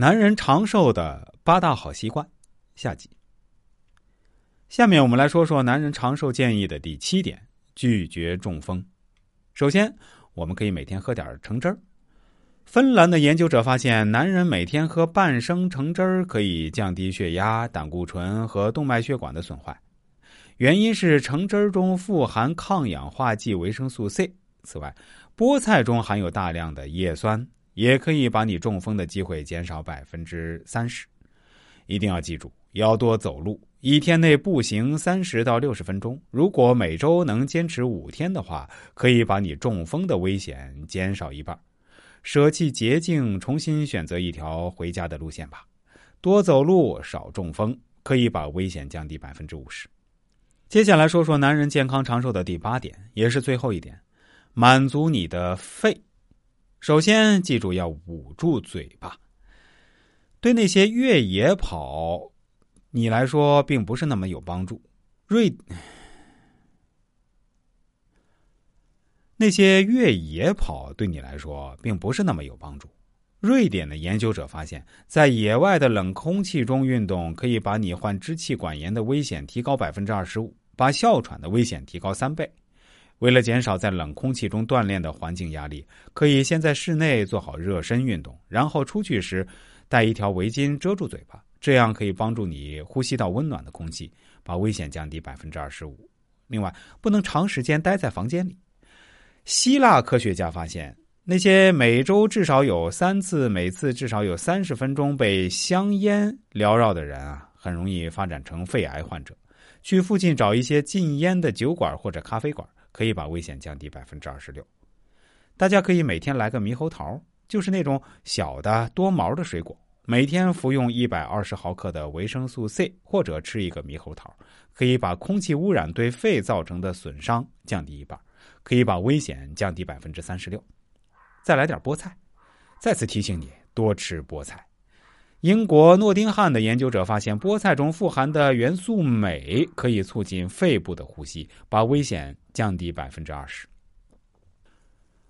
男人长寿的八大好习惯，下集。下面我们来说说男人长寿建议的第七点：拒绝中风。首先，我们可以每天喝点橙汁儿。芬兰的研究者发现，男人每天喝半升橙汁儿可以降低血压、胆固醇和动脉血管的损坏。原因是橙汁儿中富含抗氧化剂维生素 C。此外，菠菜中含有大量的叶酸。也可以把你中风的机会减少百分之三十。一定要记住，要多走路，一天内步行三十到六十分钟。如果每周能坚持五天的话，可以把你中风的危险减少一半。舍弃捷径，重新选择一条回家的路线吧。多走路，少中风，可以把危险降低百分之五十。接下来说说男人健康长寿的第八点，也是最后一点：满足你的肺。首先，记住要捂住嘴巴。对那些越野跑，你来说并不是那么有帮助。瑞，那些越野跑对你来说并不是那么有帮助。瑞典的研究者发现，在野外的冷空气中运动，可以把你患支气管炎的危险提高百分之二十五，把哮喘的危险提高三倍。为了减少在冷空气中锻炼的环境压力，可以先在室内做好热身运动，然后出去时带一条围巾遮住嘴巴，这样可以帮助你呼吸到温暖的空气，把危险降低百分之二十五。另外，不能长时间待在房间里。希腊科学家发现，那些每周至少有三次、每次至少有三十分钟被香烟缭绕的人啊，很容易发展成肺癌患者。去附近找一些禁烟的酒馆或者咖啡馆。可以把危险降低百分之二十六。大家可以每天来个猕猴桃，就是那种小的多毛的水果。每天服用一百二十毫克的维生素 C，或者吃一个猕猴桃，可以把空气污染对肺造成的损伤降低一半，可以把危险降低百分之三十六。再来点菠菜，再次提醒你多吃菠菜。英国诺丁汉的研究者发现，菠菜中富含的元素镁可以促进肺部的呼吸，把危险降低百分之二十。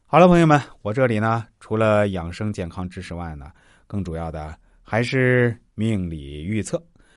好了，朋友们，我这里呢，除了养生健康知识外呢，更主要的还是命理预测。